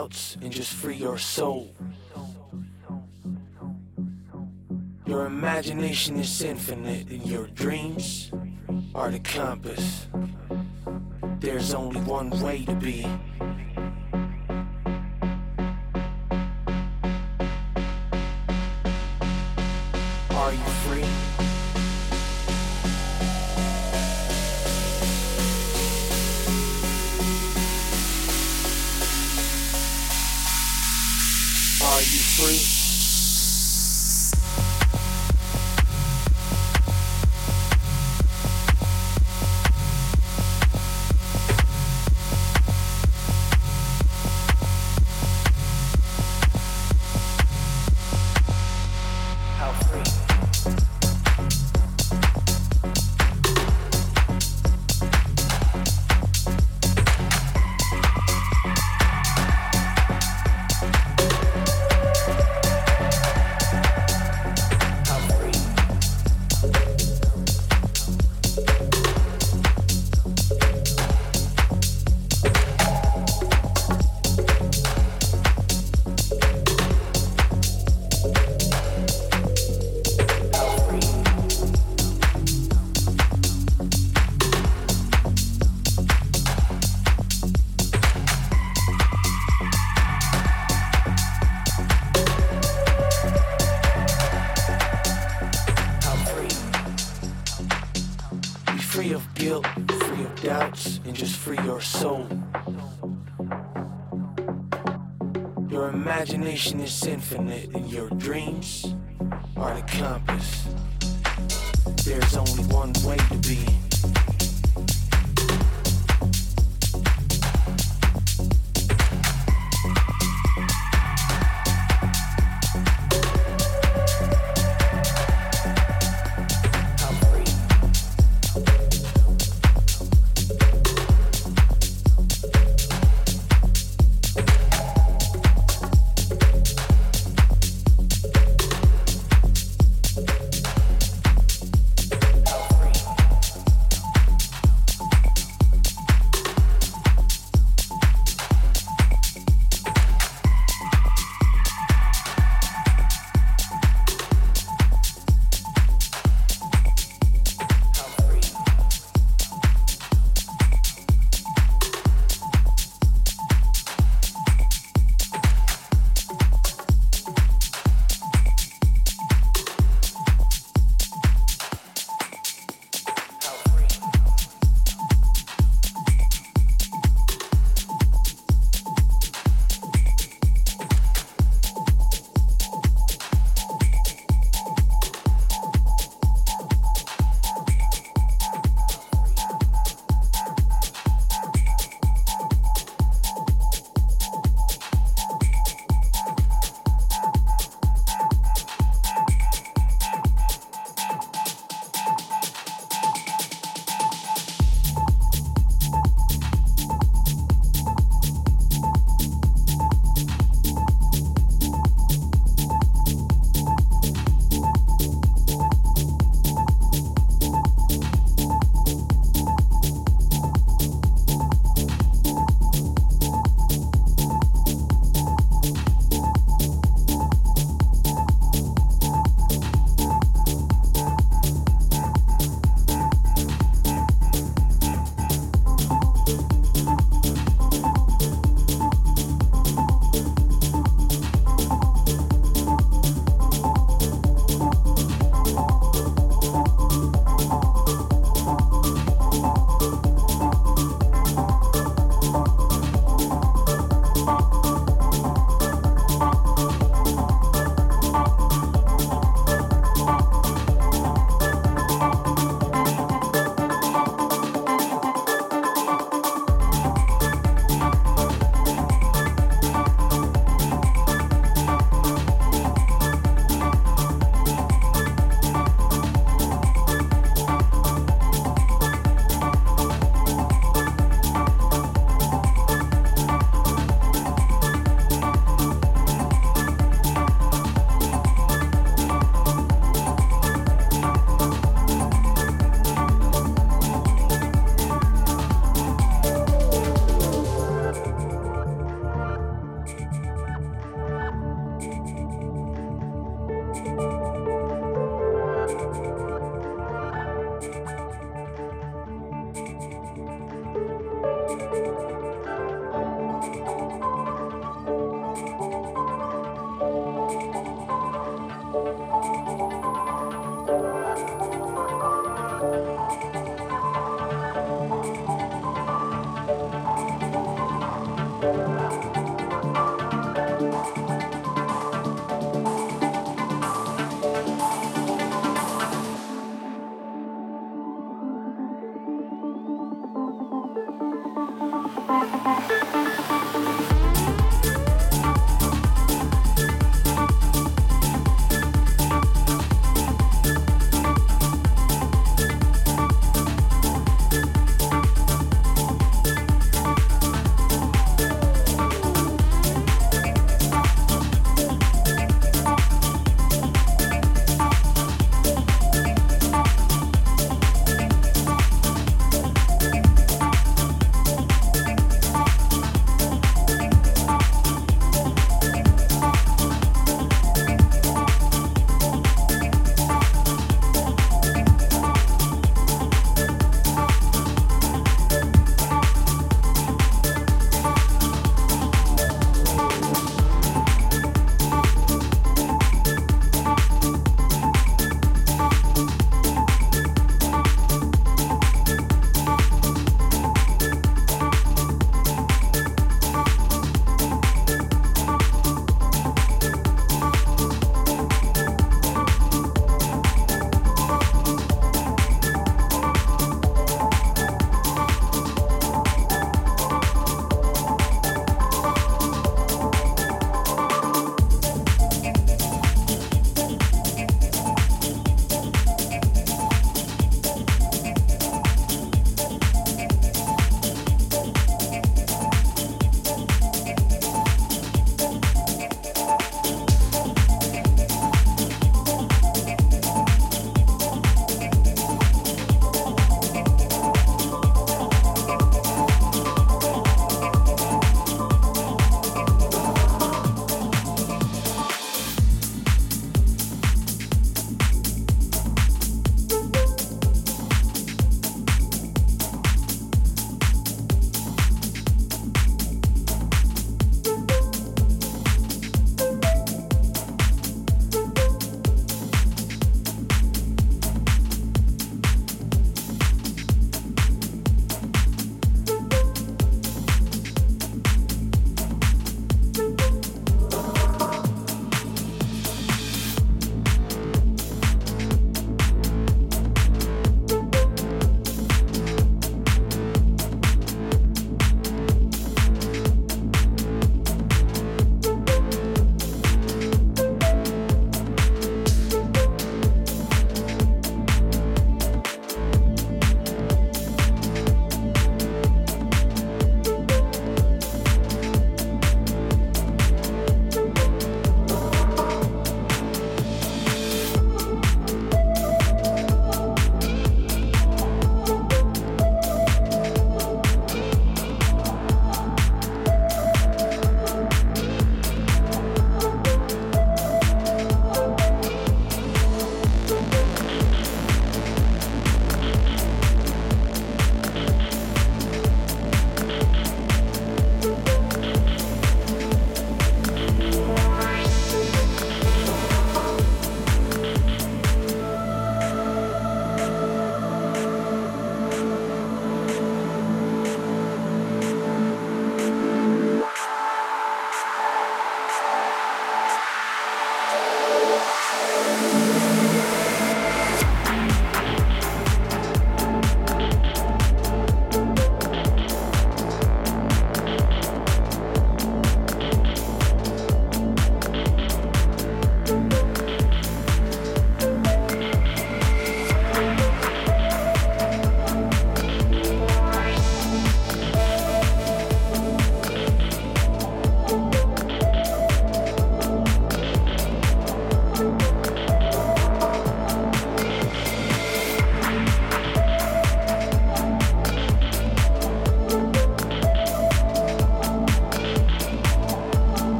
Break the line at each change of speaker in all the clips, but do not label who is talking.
doubts, and just free your soul. Your imagination is infinite, and your dreams are the compass. There's only one way to be. Infinite, and your dreams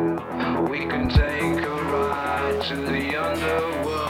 We can
take a
ride to the underworld.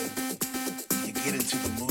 to the
moon.